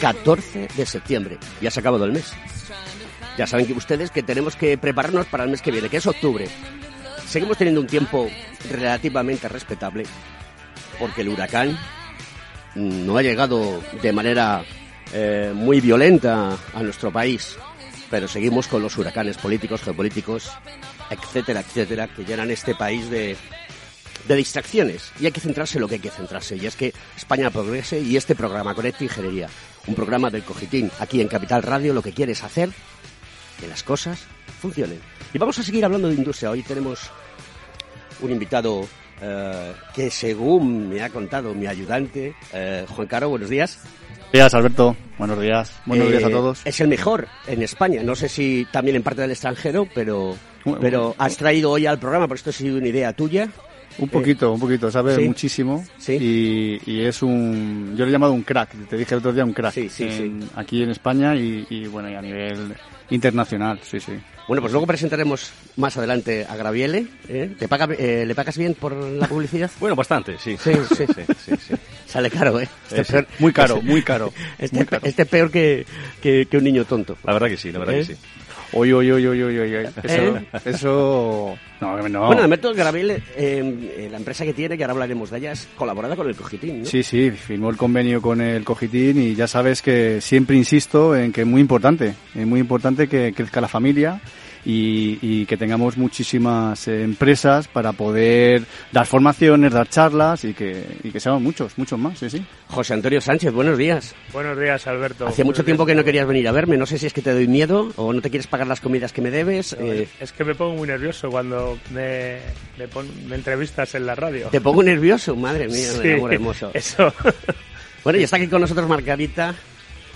14 de septiembre. Ya se ha acabado el mes. Ya saben que ustedes que tenemos que prepararnos para el mes que viene, que es octubre. Seguimos teniendo un tiempo relativamente respetable porque el huracán no ha llegado de manera eh, muy violenta a nuestro país, pero seguimos con los huracanes políticos, geopolíticos, etcétera, etcétera, que llenan este país de, de distracciones. Y hay que centrarse en lo que hay que centrarse. Y es que España progrese y este programa Conecta Ingeniería, un programa del Cogitín, aquí en Capital Radio, lo que quiere es hacer que las cosas funcionen. Y vamos a seguir hablando de industria. Hoy tenemos un invitado eh, que, según me ha contado mi ayudante, eh, Juan Caro, buenos días. Buenos días, Alberto. Buenos días. Buenos días a Eh, todos. Es el mejor en España. No sé si también en parte del extranjero, pero, pero has traído hoy al programa, porque esto ha sido una idea tuya. Un poquito, un poquito. Sabe sí. muchísimo. Sí. Y, y es un... Yo le he llamado un crack. Te dije el otro día un crack. Sí, sí, en- Aquí en España y, y, bueno, y a nivel internacional. Sí, sí. Bueno, pues luego presentaremos más adelante a Graviele. ¿eh? ¿Te paga, eh, ¿Le pagas bien por la publicidad? Bueno, bastante, sí. Sí, sí, sí, sí. Sale caro, ¿eh? Este Eh, peor- Muy caro, muy caro. Este, muy caro. este peor que, que, que un niño tonto. La verdad que sí, la verdad ¿Eh? que sí. Oye, oye, oye, oye, oye. Eso... ¿Eh? eso... No, no. Bueno, Alberto Graviele, eh, eh, la empresa que tiene, que ahora hablaremos de ella, es colaborada con el Cogitín, ¿no? Sí, sí, firmó el convenio con el Cogitín y ya sabes que siempre insisto en que es muy importante, es muy importante que crezca la familia y, y que tengamos muchísimas eh, empresas para poder dar formaciones, dar charlas y que, y que seamos muchos, muchos más, sí, sí. José Antonio Sánchez, buenos días. Buenos días, Alberto. Hacía mucho tiempo que no querías venir a verme. No sé si es que te doy miedo o no te quieres pagar las comidas que me debes. eh, Es que me pongo muy nervioso cuando me, me, pon- me entrevistas en la radio. te pongo nervioso, madre mía, Sí, mi amor hermoso. Eso. Bueno, y está aquí con nosotros Margarita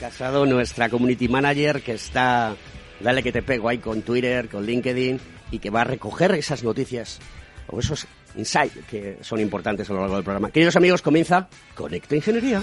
Casado, nuestra community manager, que está, dale que te pego ahí con Twitter, con LinkedIn, y que va a recoger esas noticias o esos insights que son importantes a lo largo del programa. Queridos amigos, comienza Conecta Ingeniería.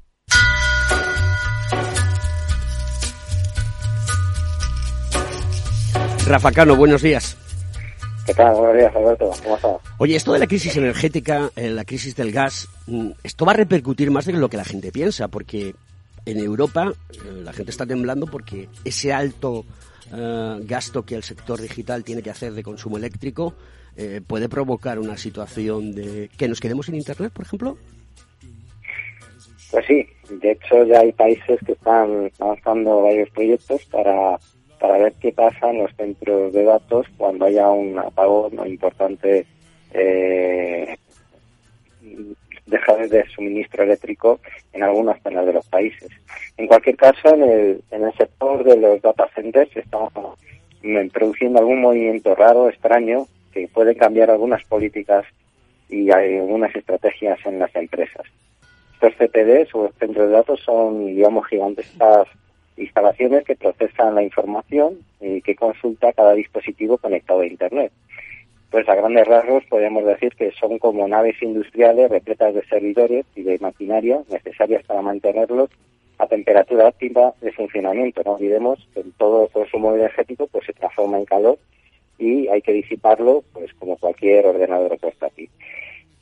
Rafa Cano, buenos días. ¿Qué tal? Buenos días, Alberto. ¿Cómo estás? Oye, esto de la crisis energética, eh, la crisis del gas, mm, esto va a repercutir más de lo que la gente piensa, porque en Europa eh, la gente está temblando porque ese alto eh, gasto que el sector digital tiene que hacer de consumo eléctrico eh, puede provocar una situación de que nos quedemos sin internet, por ejemplo. Pues sí, de hecho ya hay países que están avanzando varios proyectos para para ver qué pasa en los centros de datos cuando haya un apagón o importante eh, dejar de suministro eléctrico en algunas zonas de los países. En cualquier caso, en el, en el sector de los data centers estamos produciendo algún movimiento raro, extraño, que puede cambiar algunas políticas y algunas estrategias en las empresas. Estos CPDs o centros de datos son, digamos, gigantescas instalaciones que procesan la información y que consulta cada dispositivo conectado a Internet. Pues a grandes rasgos podemos decir que son como naves industriales repletas de servidores y de maquinaria necesarias para mantenerlos a temperatura óptima de funcionamiento. No olvidemos que todo consumo energético pues se transforma en calor y hay que disiparlo pues como cualquier ordenador aquí.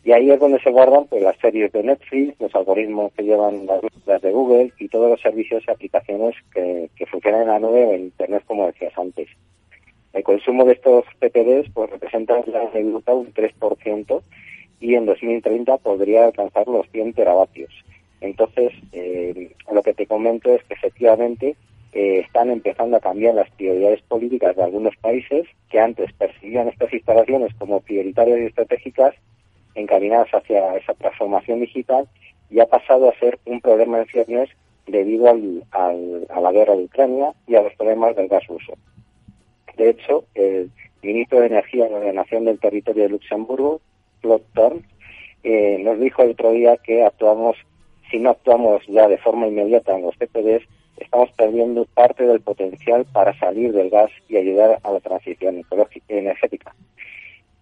Y ahí es donde se guardan pues las series de Netflix, los algoritmos que llevan las de Google y todos los servicios y aplicaciones que, funcionan en la nube en Internet, como decías antes. El consumo de estos PPDs pues, representa en Europa un 3% y en 2030 podría alcanzar los 100 teravatios. Entonces, eh, lo que te comento es que efectivamente eh, están empezando a cambiar las prioridades políticas de algunos países que antes percibían estas instalaciones como prioritarias y estratégicas encaminadas hacia esa transformación digital y ha pasado a ser un problema en ciernes debido al, a la guerra de Ucrania y a los problemas del gas ruso. De hecho, el ministro de Energía de la Ordenación del Territorio de Luxemburgo, Claude Turn, eh, nos dijo el otro día que actuamos, si no actuamos ya de forma inmediata en los PPDs, estamos perdiendo parte del potencial para salir del gas y ayudar a la transición energética.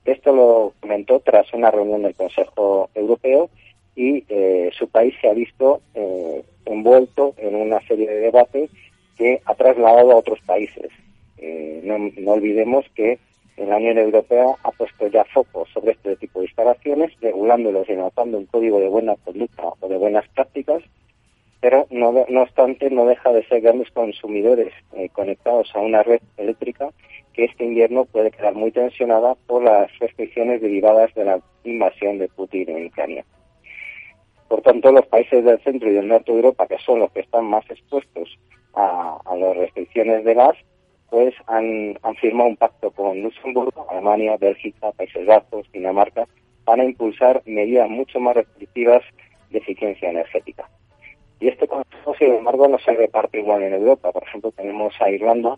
Esto lo comentó tras una reunión del Consejo Europeo y eh, su país se ha visto eh, envuelto en una serie de debates que ha trasladado a otros países. Eh, no, olvidemos que la Unión Europea ha puesto ya foco sobre este tipo de instalaciones, regulándolos y anotando un código de buena conducta o de buenas prácticas, pero no, obstante no deja de ser grandes consumidores eh, conectados a una red eléctrica que este invierno puede quedar muy tensionada por las restricciones derivadas de la invasión de Putin en Ucrania. Por tanto, los países del centro y del norte de Europa, que son los que están más expuestos a, a las restricciones de gas, pues han, han firmado un pacto con Luxemburgo, Alemania, Bélgica, Países Bajos, Dinamarca, para impulsar medidas mucho más restrictivas de eficiencia energética. Y este consejo, sin embargo, no se reparte igual en Europa. Por ejemplo, tenemos a Irlanda,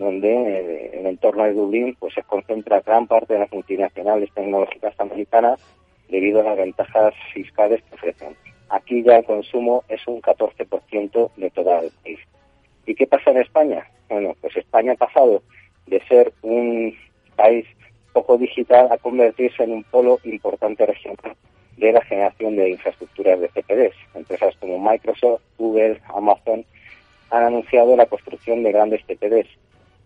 donde eh, en el entorno de Dublín pues se concentra gran parte de las multinacionales tecnológicas americanas debido a las ventajas fiscales que ofrecen. Aquí ya el consumo es un 14% de toda el país. ¿Y qué pasa en España? Bueno, pues España ha pasado de ser un país poco digital a convertirse en un polo importante regional de la generación de infraestructuras de CPDs. Empresas como Microsoft, Google, Amazon han anunciado la construcción de grandes CPDs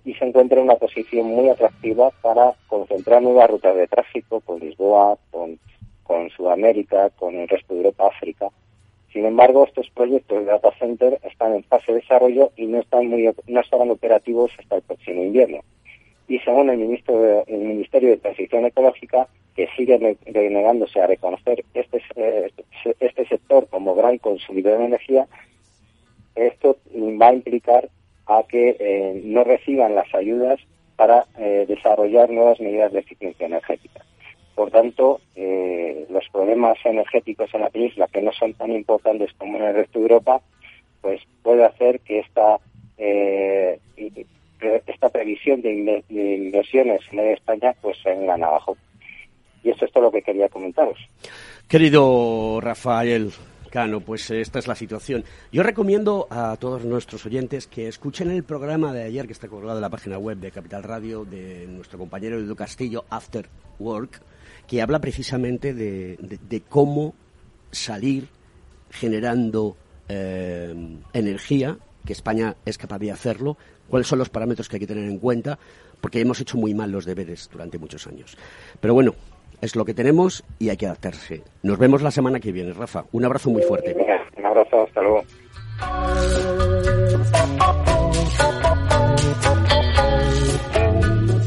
y se encuentra en una posición muy atractiva para concentrar nuevas rutas de tráfico con Lisboa, con, Sudamérica, con el resto de Europa, África sin embargo, estos proyectos de data center están en fase de desarrollo y no están muy, no estarán operativos hasta el próximo invierno. Y según el, ministro el Ministerio de Transición Ecológica, que sigue negándose a reconocer este, este sector como gran consumidor de energía, esto va a implicar a que eh, no reciban las ayudas para eh, desarrollar nuevas medidas de eficiencia energética. Por tanto, eh, los problemas energéticos en la península, que no son tan importantes como en el resto de Europa, pues puede hacer que esta, esta previsión de, inversiones en España pues se vengan abajo. Y esto es todo lo que quería comentaros. Querido Rafael, Cano, pues esta es la situación. Yo recomiendo a todos nuestros oyentes que escuchen el programa de ayer que está colgado en la página web de Capital Radio de nuestro compañero Edu Castillo, After Work, que habla precisamente de, cómo salir generando eh, energía, que España es capaz de hacerlo, cuáles son los parámetros que hay que tener en cuenta, porque hemos hecho muy mal los deberes durante muchos años. Pero bueno, es lo que tenemos y hay que adaptarse. Nos vemos la semana que viene, Rafa. Un abrazo muy fuerte. Un abrazo, hasta luego.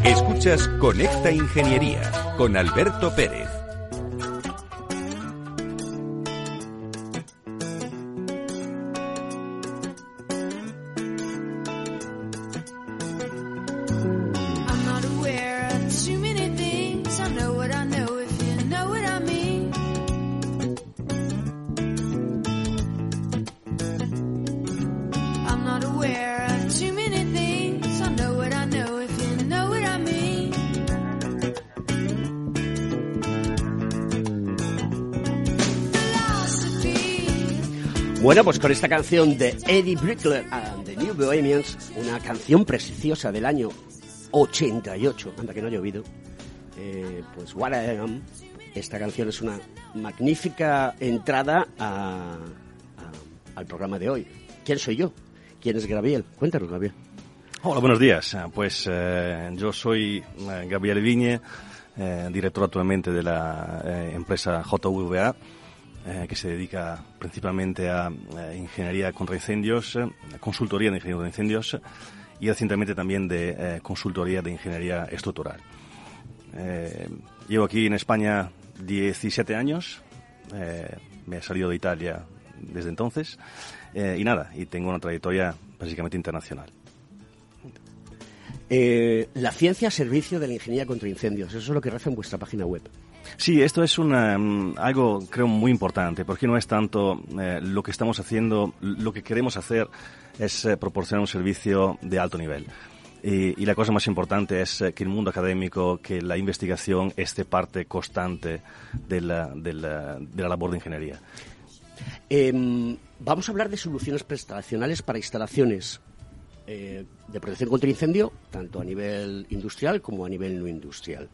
Escuchas Conecta Ingeniería con Alberto Pérez. Bueno, pues con esta canción de Eddie Brickler and the New Bohemians, una canción preciosa del año 88, anda que no ha llovido, eh, pues What I Am, esta canción es una magnífica entrada a- a- al programa de hoy. ¿Quién soy yo? ¿Quién es Gabriel? Cuéntanos, Gabriel. Hola, buenos días. Eh, Pues eh, yo soy eh, Gabriel Viñe, eh, director actualmente de la eh, empresa JVA, eh, que se dedica principalmente a eh, ingeniería contra incendios, eh, consultoría de ingeniería contra incendios y recientemente también de consultoría de ingeniería estructural. Llevo aquí en España 17 años, me he salido de Italia desde entonces y nada, y tengo una trayectoria básicamente internacional. La ciencia a servicio de la ingeniería contra incendios, eso es lo que reza en vuestra página web. Sí, esto es una, mm, algo creo muy importante, porque no es tanto eh, lo que estamos haciendo, lo que queremos hacer es eh, proporcionar un servicio de alto nivel. Y, y la cosa más importante es eh, que el mundo académico, que la investigación esté parte constante de la, de la- de la labor de ingeniería. Em, vamos a hablar de soluciones prestacionales para instalaciones eh, de protección contra incendio, tanto a nivel industrial como a nivel no industrial.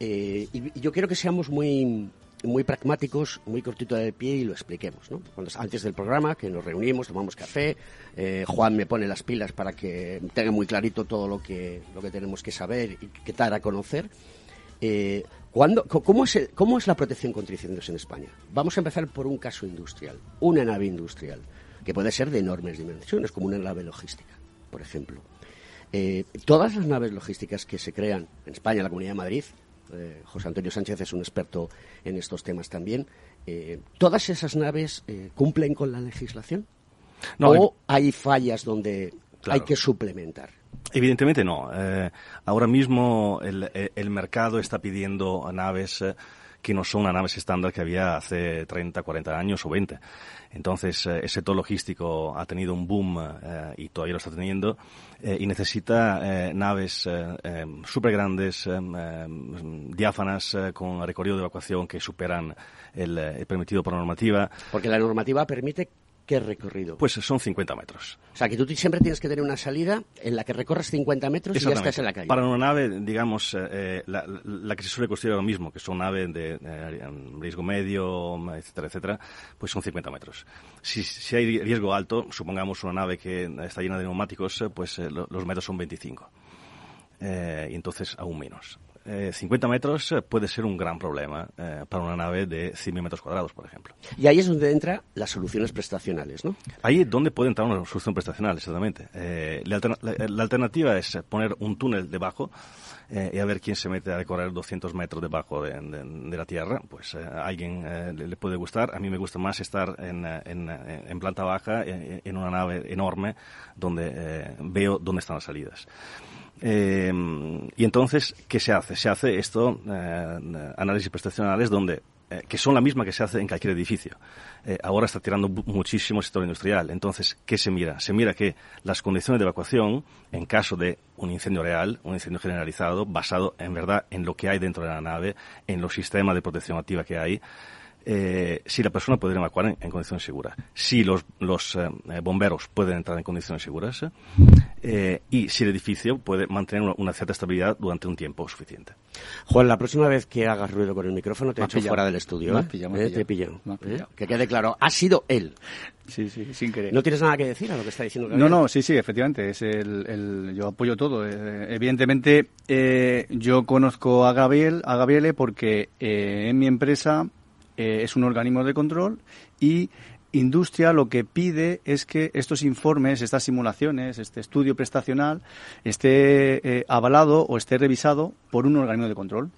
Eh, y, yo quiero que seamos muy, muy pragmáticos, muy cortito del pie y lo expliquemos. ¿no? Antes del programa, que nos reunimos, tomamos café, eh, Juan me pone las pilas para que tenga muy clarito todo lo que, lo que tenemos que saber y que dar a conocer. Eh, ¿cuándo- co- cómo, es ¿Cómo es la protección contra incendios en España? Vamos a empezar por un caso industrial, una nave industrial, que puede ser de enormes dimensiones, como una nave logística, por ejemplo. Eh, todas las naves logísticas que se crean en España, en la Comunidad de Madrid, eh, José Antonio Sánchez es un experto en estos temas también, eh, ¿todas esas naves eh, cumplen con la legislación? No, ¿O hay fallas donde Claro. hay que suplementar? Evidentemente no. Ahora mismo el, el- mercado está pidiendo naves eh, que no son las naves estándar que había hace 30, 40 años o 20. Entonces, eh, el sector logístico ha tenido un boom eh, y todavía lo está teniendo eh, y necesita eh, naves súper grandes, diáfanas, eh, con recorrido de evacuación que superan el, eh, el permitido por normativa. Porque la normativa permite qué recorrido. Pues son 50 metros. O sea, que tú siempre tienes que tener una salida en la que recorras 50 metros y ya estás en la calle. Para una nave, digamos, eh, eh, la, la que se suele construir ahora mismo, que son naves de eh, riesgo medio, etcétera, etcétera, pues son 50 metros. Si, si hay riesgo alto, supongamos una nave que está llena de neumáticos, eh, pues eh, lo- los metros son 25. Eh, y entonces aún menos. Eh, 50 metros eh, puede ser un gran problema eh, para una nave de 100.000 metros cuadrados, por ejemplo. Y ahí es donde entran las soluciones prestacionales, ¿no? Ahí es donde puede entrar una solución prestacional, exactamente. Eh, la, alterna- la- la alternativa es poner un túnel debajo y a ver quién se mete a recorrer 200 metros debajo de, de- de la tierra. Pues a alguien le, le puede gustar. A mí me gusta más estar en, en, en planta baja, en, en una nave enorme, donde veo dónde están las salidas. Eh, y entonces, ¿qué se hace? Se hace esto, eh, análisis prestacionales, donde eh, que son la misma que se hace en cualquier edificio. Eh, ahora está tirando muchísimo el sector industrial. Entonces, ¿qué se mira? Se mira que las condiciones de evacuación, en caso de un incendio real, un incendio generalizado, basado en verdad en lo que hay dentro de la nave, en los sistemas de protección activa que hay, eh, si la persona puede evacuar en, en condiciones seguras, si los, los eh, eh, bomberos pueden entrar en condiciones seguras eh, y si el edificio puede mantener una, una cierta estabilidad durante un tiempo suficiente. Juan, la próxima vez que hagas ruido con el micrófono te hecho pillado. fuera del estudio. Me has pillado, me has Te ¿eh? pillado. Que quede claro, ha sido él. Sí, sí, sin querer. ¿No tienes nada que decir a lo que está diciendo No, Gabriel? no, sí, sí, efectivamente. Es el, el- yo apoyo todo. Eh, evidentemente, eh, yo conozco a Gabriel, a Gabriele porque eh, en mi empresa eh, es un organismo de control y industria lo que pide es que estos informes, estas simulaciones, este estudio prestacional esté eh, avalado o esté revisado por un organismo de control.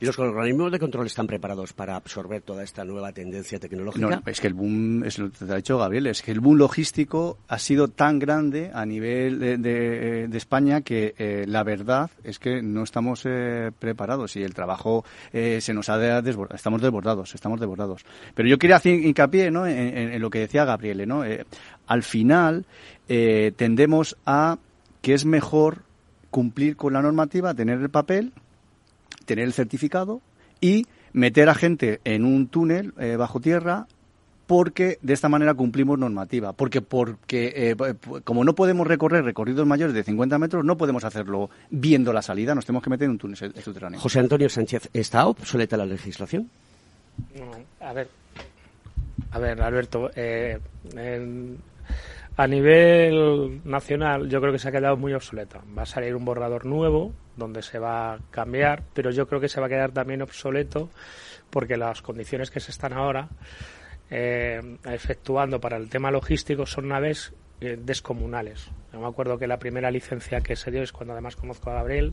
¿Y los organismos de control están preparados para absorber toda esta nueva tendencia tecnológica? No, es que el boom, es lo que te ha dicho Gabriel, es que el boom logístico ha sido tan grande a nivel de, de- de España que eh, la verdad es que no estamos eh, preparados y el trabajo eh, se nos ha de- desbordado, estamos desbordados, estamos desbordados. Pero yo quería hacer hincapié ¿no? en, en- lo que decía Gabriele, ¿no? Eh, al final eh, tendemos a que es mejor cumplir con la normativa, tener el papel, tener el certificado y meter a gente en un túnel eh, bajo tierra porque de esta manera cumplimos normativa. Porque, porque eh, como no podemos recorrer recorridos mayores de 50 metros, no podemos hacerlo viendo la salida, nos tenemos que meter en un túnel su- subterráneo. José Antonio Sánchez, ¿está obsoleta la legislación? No, a ver, a ver, Alberto, eh, en- a nivel nacional yo creo que se ha quedado muy obsoleta. Va a salir un borrador nuevo donde se va a cambiar, pero yo creo que se va a quedar también obsoleto porque las condiciones que se están ahora eh, efectuando para el tema logístico son naves eh, descomunales. Yo me acuerdo que la primera licencia que se dio es cuando además conozco a Gabriel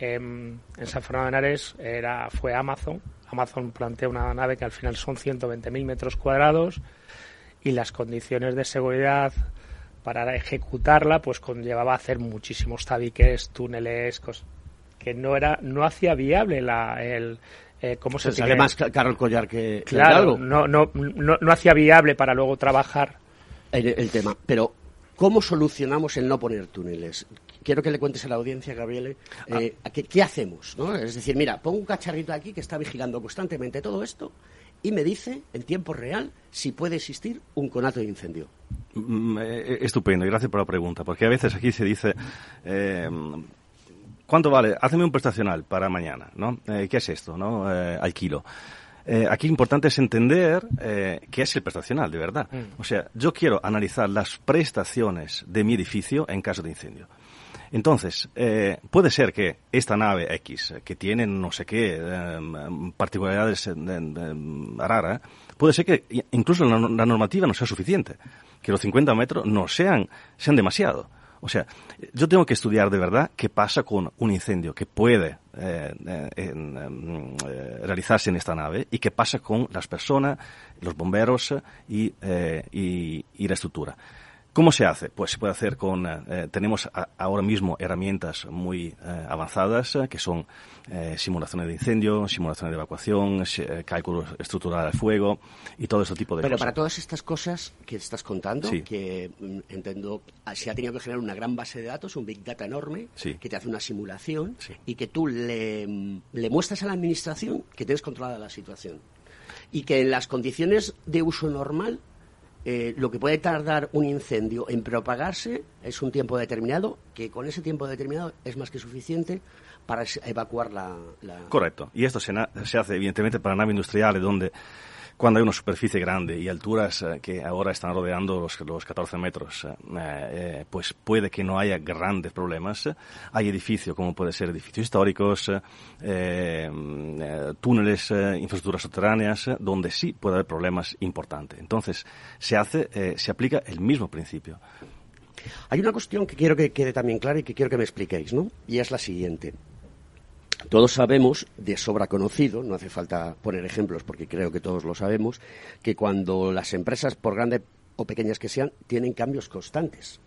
em, en San Fernando de Henares era, fue Amazon. Amazon plantea una nave que al final son 120.000 metros cuadrados y las condiciones de seguridad para ejecutarla pues conllevaba hacer muchísimos tabiques, túneles, cos- que no era no hacía viable la el eh, cómo se Se sale tiene- más ca- caro el collar que, claro no, no no no hacía viable para luego trabajar el, el tema. Pero, ¿cómo solucionamos el no poner túneles? Quiero que le cuentes a la audiencia, Gabriele, eh, a qué, qué hacemos. ¿no? Es decir, mira, pongo un cacharrito aquí que está vigilando constantemente todo esto y me dice en tiempo real si puede existir un conato de incendio. Mm, eh, Estupendo, y gracias por la pregunta, porque a veces aquí se dice, eh, ¿cuánto vale? Hazme un prestacional para mañana, ¿no? Eh, ¿Qué es esto, no? Eh, al kilo. Eh, aquí lo importante es entender eh, qué es el prestacional, de verdad. O sea, yo quiero analizar las prestaciones de mi edificio en caso de incendio. Entonces, eh, puede ser que esta nave X, que tiene no sé qué em, particularidades eh, de- de- raras, puede ser que incluso la, no- la normativa no sea suficiente, que los 50 metros no sean, sean demasiado. O sea, yo tengo que estudiar de verdad qué pasa con un incendio que puede eh, eh, em, eh, realizarse en esta nave y qué pasa con las personas, los bomberos y, y la estructura. ¿Cómo se hace? Pues se puede hacer con, eh, tenemos a- ahora mismo herramientas muy eh, avanzadas eh, que son eh, simulaciones de incendio, simulaciones de evacuación, si- eh, cálculo estructural del fuego y todo ese tipo de Pero cosas. para todas estas cosas que estás contando, Sí. que mm, entiendo, se ha tenido que generar una gran base de datos, un big data enorme, Sí. que te hace una simulación Sí. y que tú le, le muestras a la administración que tienes controlada la situación. Y que en las condiciones de uso normal, eh, lo que puede tardar un incendio en propagarse es un tiempo determinado, que con ese tiempo determinado es más que suficiente para evacuar la... Correcto. Y esto se, se hace evidentemente para naves industriales donde cuando hay una superficie grande y alturas eh, que ahora están rodeando los, los 14 metros, eh, eh, pues puede que no haya grandes problemas. Hay edificios como puede ser edificios históricos, túneles, infraestructuras subterráneas, donde sí puede haber problemas importantes. Entonces, se hace, se aplica el mismo principio. Hay una cuestión que quiero que quede también clara y que quiero que me expliquéis, ¿no? Y es la siguiente. Todos sabemos, de sobra conocido, no hace falta poner ejemplos porque creo que todos lo sabemos, que cuando las empresas, por grandes o pequeñas que sean, tienen cambios constantes,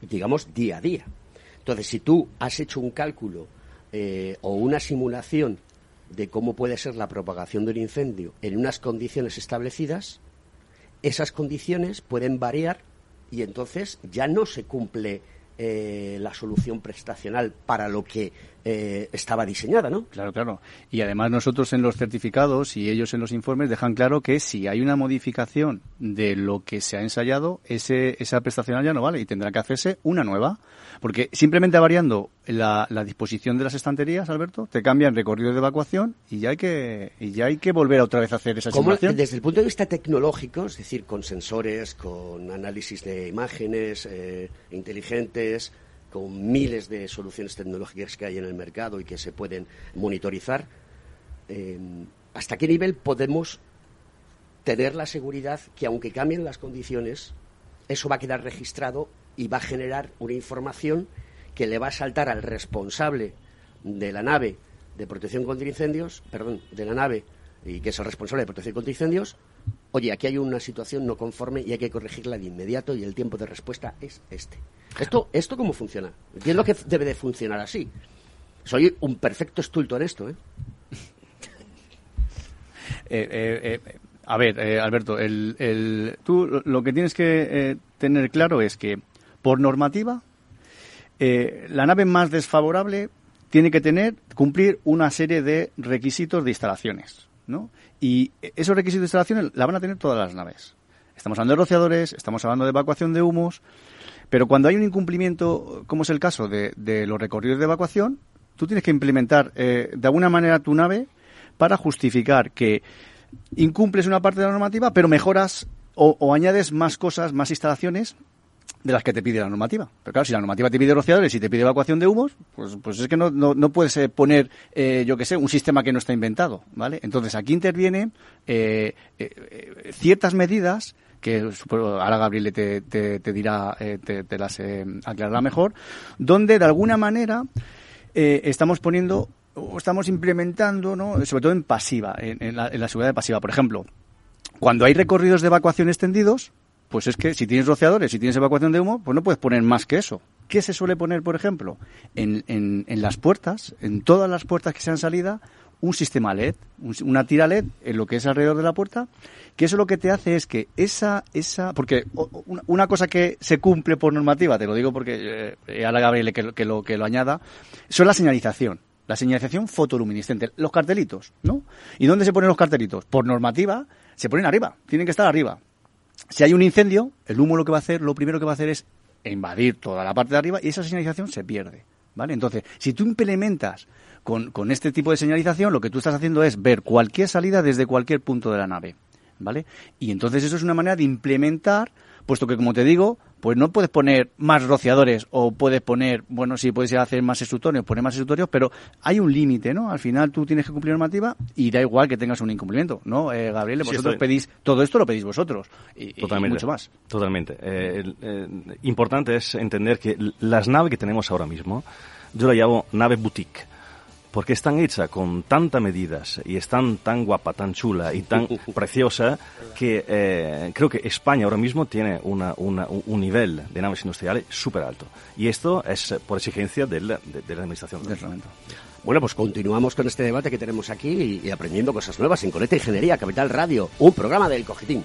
digamos día a día. Entonces, si tú has hecho un cálculo eh, o una simulación de cómo puede ser la propagación de un incendio en unas condiciones establecidas, esas condiciones pueden variar y entonces ya no se cumple eh, la solución prestacional para lo que eh, estaba diseñada, ¿no? Claro, claro. Y además nosotros en los certificados y ellos en los informes dejan claro que si hay una modificación de lo que se ha ensayado, ese, esa prestacional ya no vale y tendrá que hacerse una nueva. Porque simplemente variando la, la disposición de las estanterías, Alberto, te cambian recorridos de evacuación y ya hay que, y ya hay que volver a otra vez a hacer esa ¿Cómo, simulación. desde el punto de vista tecnológico, es decir, con sensores, con análisis de imágenes eh, inteligentes, con miles de soluciones tecnológicas que hay en el mercado y que se pueden monitorizar, eh, ¿hasta qué nivel podemos tener la seguridad que aunque cambien las condiciones, eso va a quedar registrado y va a generar una información que le va a saltar al responsable de la nave de protección contra incendios, perdón, de la nave y que es el responsable de protección contra incendios, oye, aquí hay una situación no conforme y hay que corregirla de inmediato y el tiempo de respuesta es este. ¿Esto, esto cómo funciona? Entiendo que debe de funcionar así. Soy un perfecto estulto en esto, ¿eh? Eh, eh, eh, A ver, Alberto, el, el- tú lo- que tienes que tener claro es que, por normativa, la nave más desfavorable tiene que tener, cumplir una serie de requisitos de instalaciones, ¿no? Y esos requisitos de instalaciones la van a tener todas las naves. Estamos hablando de rociadores, estamos hablando de evacuación de humos, pero cuando hay un incumplimiento, como es el caso de, de los recorridos de evacuación, tú tienes que implementar eh, de alguna manera tu nave para justificar que incumples una parte de la normativa, pero mejoras o añades más cosas, más instalaciones de las que te pide la normativa. Pero claro, si la normativa te pide rociadores y te pide evacuación de humos, pues, pues es que no, no, no puedes eh, poner, eh, yo que sé, un sistema que no está inventado, ¿vale? Entonces aquí intervienen eh, eh, ciertas medidas que ahora Gabriel te, te, dirá, te, te las aclarará mejor, donde de alguna manera estamos poniendo o estamos implementando, ¿no? sobre todo en pasiva, en, en la, en la seguridad de pasiva. Por ejemplo, cuando hay recorridos de evacuación extendidos, pues es que si tienes rociadores, si tienes evacuación de humo, pues no puedes poner más que eso. ¿Qué se suele poner, por ejemplo? En, en, en las puertas, en todas las puertas que sean salida, un sistema LED, un- una tira LED en lo que es alrededor de la puerta, que eso lo que te hace es que esa, esa, porque una- cosa que se cumple por normativa, te lo digo porque eh, ahora Gabriel que, lo- que lo, que lo añada, son la señalización. La señalización fotoluminiscente, los cartelitos, ¿no? ¿Y dónde se ponen los cartelitos? Por normativa, se ponen arriba, tienen que estar arriba. Si hay un incendio, el humo lo que va a hacer, lo primero que va a hacer es invadir toda la parte de arriba y esa señalización se pierde. ¿Vale? Entonces, si tú implementas con, con este tipo de señalización, lo que tú estás haciendo es ver cualquier salida desde cualquier punto de la nave. ¿Vale? Y entonces eso es una manera de implementar, puesto que como te digo, pues no puedes poner más rociadores o puedes poner, bueno, sí puedes hacer más exutorios, poner más exutorios, pero hay un límite, ¿no? Al final tú tienes que cumplir normativa y da igual que tengas un incumplimiento, ¿no? Eh, Gabriel, vosotros pedís, todo esto lo pedís vosotros y, mucho más. Totalmente. Eh, eh, importante es entender que las naves que tenemos ahora mismo, yo la llamo nave boutique, porque están hechas con tantas medidas y están tan guapa, tan chula y tan preciosa que eh, creo que España ahora mismo tiene una, una- un un nivel de naves industriales súper alto. Y esto es por exigencia del- de, de la administración. Bueno, pues continuamos con este debate que tenemos aquí y, y aprendiendo cosas nuevas en Conecta Ingeniería Capital Radio, un programa del Cogitín.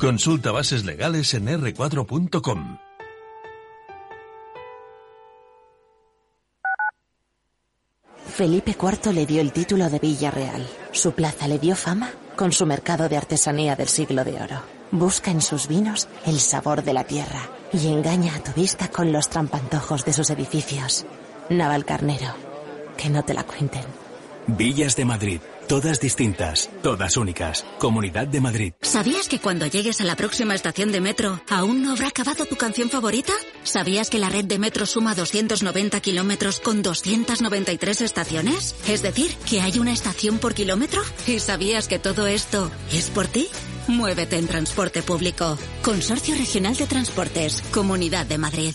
Consulta bases legales en r4.com. Felipe IV le dio el título de Villa Real. Su plaza le dio fama con su mercado de artesanía del siglo de oro. Busca en sus vinos el sabor de la tierra y engaña a tu vista con los trampantojos de sus edificios. Navalcarnero, que no te la cuenten. Villas de Madrid, todas distintas, todas únicas. Comunidad de Madrid. ¿Sabías que cuando llegues a la próxima estación de metro aún no habrá acabado tu canción favorita? ¿Sabías que la red de metro suma 290 kilómetros con 293 estaciones? Es decir, que hay una estación por kilómetro. ¿Y sabías que todo esto es por ti? Muévete en transporte público. Consorcio Regional de Transportes, Comunidad de Madrid.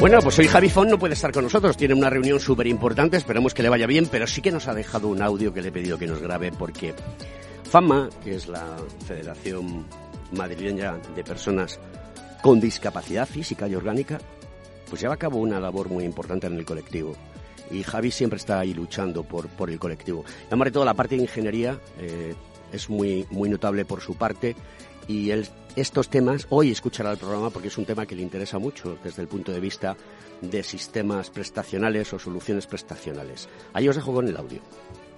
Bueno, pues hoy Javi Font no puede estar con nosotros, tiene una reunión súper importante, esperamos que le vaya bien, pero sí que nos ha dejado un audio que le he pedido que nos grabe porque FAMA, que es la Federación Madrileña de Personas con discapacidad física y orgánica, pues lleva a cabo una labor muy importante en el colectivo. Y Javi siempre está ahí luchando por, por el colectivo. Además de todo, la parte de ingeniería eh, es muy, muy notable por su parte y él, estos temas, hoy escuchará el programa porque es un tema que le interesa mucho desde el punto de vista de sistemas prestacionales o soluciones prestacionales. Ahí os dejo con el audio.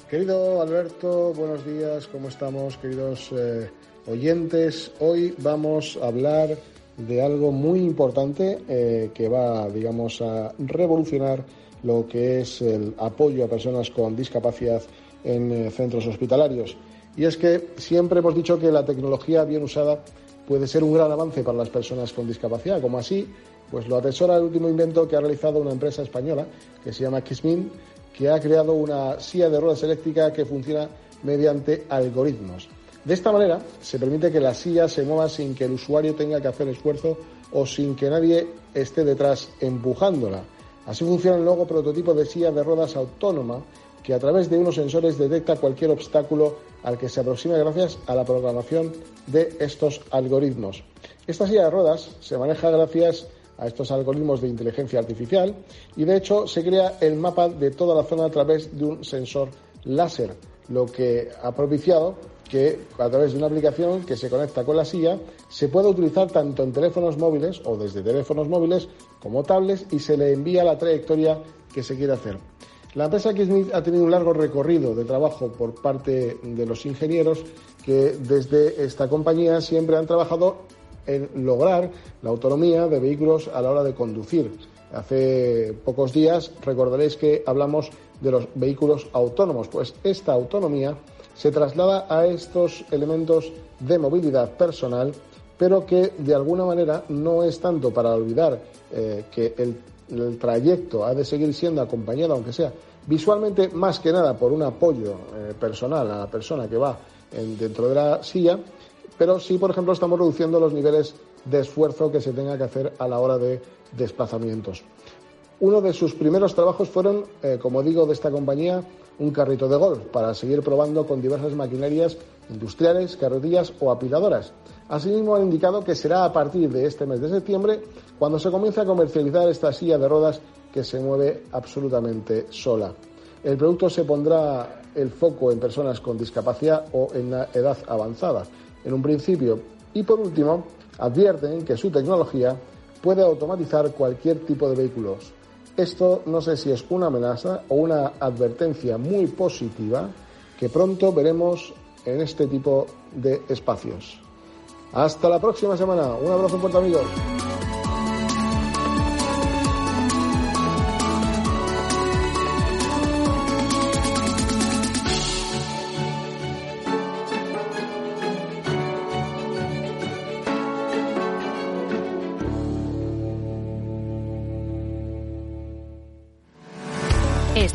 Querido Alberto, buenos días, ¿cómo estamos, queridos eh, oyentes? Hoy vamos a hablar de algo muy importante eh, que va, digamos, a revolucionar lo que es el apoyo a personas con discapacidad en eh, centros hospitalarios. Y es que siempre hemos dicho que la tecnología bien usada puede ser un gran avance para las personas con discapacidad, como así pues lo atesora el último invento que ha realizado una empresa española que se llama Kismin, que ha creado una silla de ruedas eléctrica que funciona mediante algoritmos. De esta manera se permite que la silla se mueva sin que el usuario tenga que hacer esfuerzo o sin que nadie esté detrás empujándola. Así funciona el nuevo prototipo de silla de ruedas autónoma que a través de unos sensores detecta cualquier obstáculo al que se aproxima gracias a la programación de estos algoritmos. Esta silla de ruedas se maneja gracias a estos algoritmos de inteligencia artificial y de hecho se crea el mapa de toda la zona a través de un sensor láser, lo que ha propiciado que a través de una aplicación que se conecta con la silla se pueda utilizar tanto en teléfonos móviles o desde teléfonos móviles como tablets y se le envía la trayectoria que se quiere hacer. La empresa Kismith ha tenido un largo recorrido de trabajo por parte de los ingenieros que desde esta compañía siempre han trabajado en lograr la autonomía de vehículos a la hora de conducir. Hace pocos días recordaréis que hablamos de los vehículos autónomos, pues esta autonomía se traslada a estos elementos de movilidad personal, pero que de alguna manera no es tanto para olvidar eh, que el, el, trayecto ha de seguir siendo acompañado, aunque sea visualmente, más que nada por un apoyo eh, personal a la persona que va en, dentro de la silla, pero sí, por ejemplo, estamos reduciendo los niveles de esfuerzo que se tenga que hacer a la hora de desplazamientos. Uno de sus primeros trabajos fueron, eh, como digo, de esta compañía, un carrito de golf para seguir probando con diversas maquinarias industriales, carretillas o apiladoras. Asimismo, han indicado que será a partir de este mes de septiembre cuando se comience a comercializar esta silla de rodas que se mueve absolutamente sola. El producto se pondrá el foco en personas con discapacidad o en la edad avanzada, en un principio. Y por último, advierten que su tecnología puede automatizar cualquier tipo de vehículos. Esto no sé si es una amenaza o una advertencia muy positiva que pronto veremos en este tipo de espacios. Hasta la próxima semana. Un abrazo fuerte amigos.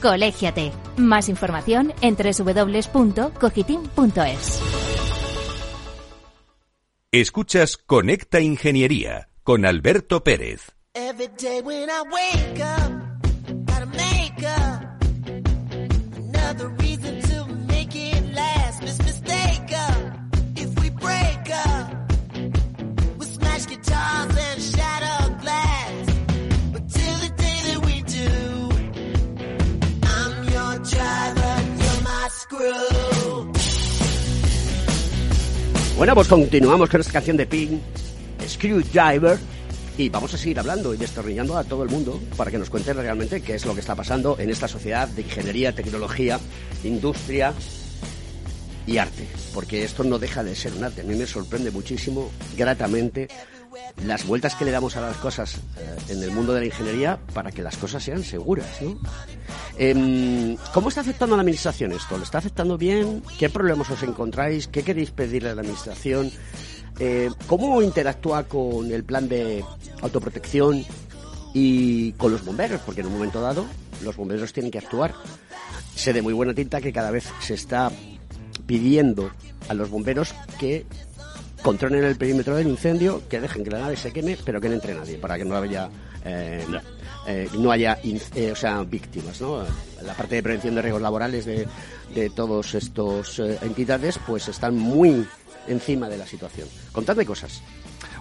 Colégiate. Más información en www.cogitim.es. Escuchas Conecta Ingeniería con Alberto Pérez. Every day Bueno, pues continuamos con esta canción de Pink, Screwdriver, y vamos a seguir hablando y destornillando a todo el mundo para que nos cuente realmente qué es lo que está pasando en esta sociedad de ingeniería, tecnología, industria y arte. Porque esto no deja de ser un arte. A mí me sorprende muchísimo, gratamente, las vueltas que le damos a las cosas eh, en el mundo de la ingeniería para que las cosas sean seguras. Em, ¿Cómo está afectando a la administración esto? ¿Le está afectando bien? ¿Qué problemas os encontráis? ¿Qué queréis pedirle a la administración? Eh, ¿Cómo interactúa con el plan de autoprotección y con los bomberos, porque en un momento dado los bomberos tienen que actuar. Sé de muy buena tinta que cada vez se está pidiendo a los bomberos que controlen el perímetro del incendio, que dejen que la nave se queme, pero que no entre nadie, para que no haya, eh, eh, no haya eh, o sea, víctimas. ¿no? La parte de prevención de riesgos laborales de, de todos estos entidades, pues están muy encima de la situación. Contadme cosas.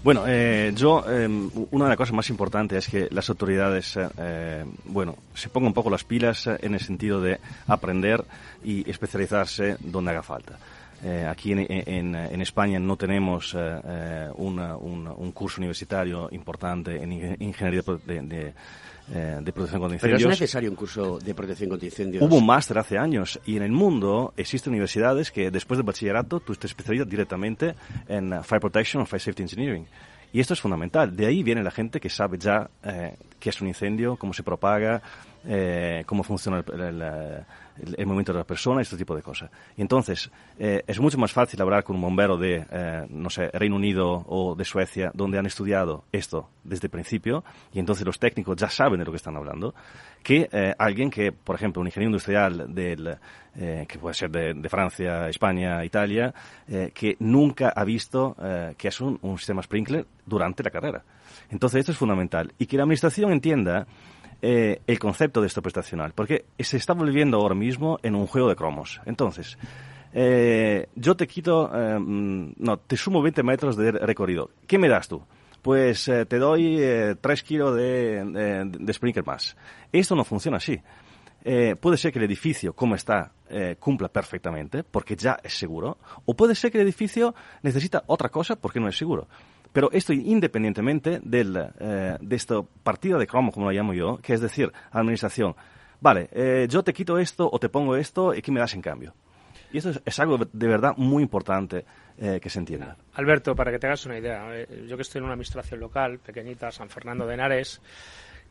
Bueno, eh, yo, eh, una de las cosas más importantes es que las autoridades, eh, bueno, se pongan un poco las pilas en el sentido de aprender y especializarse donde haga falta. Eh, aquí en, en- en España no tenemos eh, eh, una- un, un curso universitario importante en ing- ingeniería de, de- de, eh, de protección contra Pero es incendios. necesario un curso de protección contra incendios. Hubo un máster hace años y en el mundo existen universidades que después del bachillerato tú te especializas directamente en Fire Protection o Fire Safety Engineering. Y esto es fundamental. De ahí viene la gente que sabe ya eh, qué es un incendio, cómo se propaga, eh, cómo funciona el, el, eh, el- el movimiento de la persona, este tipo de cosas. Y entonces, eh, es mucho más fácil hablar con un bombero de, eh, no sé, Reino Unido o de Suecia, donde han estudiado esto desde el principio, y entonces los técnicos ya saben de lo que están hablando, que eh, alguien que, por ejemplo, un ingeniero industrial del, eh, que puede ser de, de Francia, España, Italia, eh, que nunca ha visto eh, que es un, un sistema sprinkler durante la carrera. Entonces, esto es fundamental. Y que la administración entienda eh, el concepto de esto prestacional, porque se está volviendo ahora mismo en un juego de cromos. Entonces, eh, yo te quito, eh, mm, no, te sumo 20 metros de recorrido. ¿Qué me das tú? Pues eh, te doy eh, 3 kilos de, de, de sprinkler más. Esto no funciona así. Eh, puede ser que el edificio, como está, eh, cumpla perfectamente, porque ya es seguro, o puede ser que el edificio necesita otra cosa porque no es seguro. Pero esto independientemente del, eh, de esta partida de cromo, como lo llamo yo, que es decir, administración, vale, eh, yo te quito esto o te pongo esto y ¿qué me das en cambio? Y esto es, algo de verdad muy importante eh, que se entienda. Alberto, para que te hagas una idea, yo que estoy en una administración local, pequeñita, San Fernando de Henares,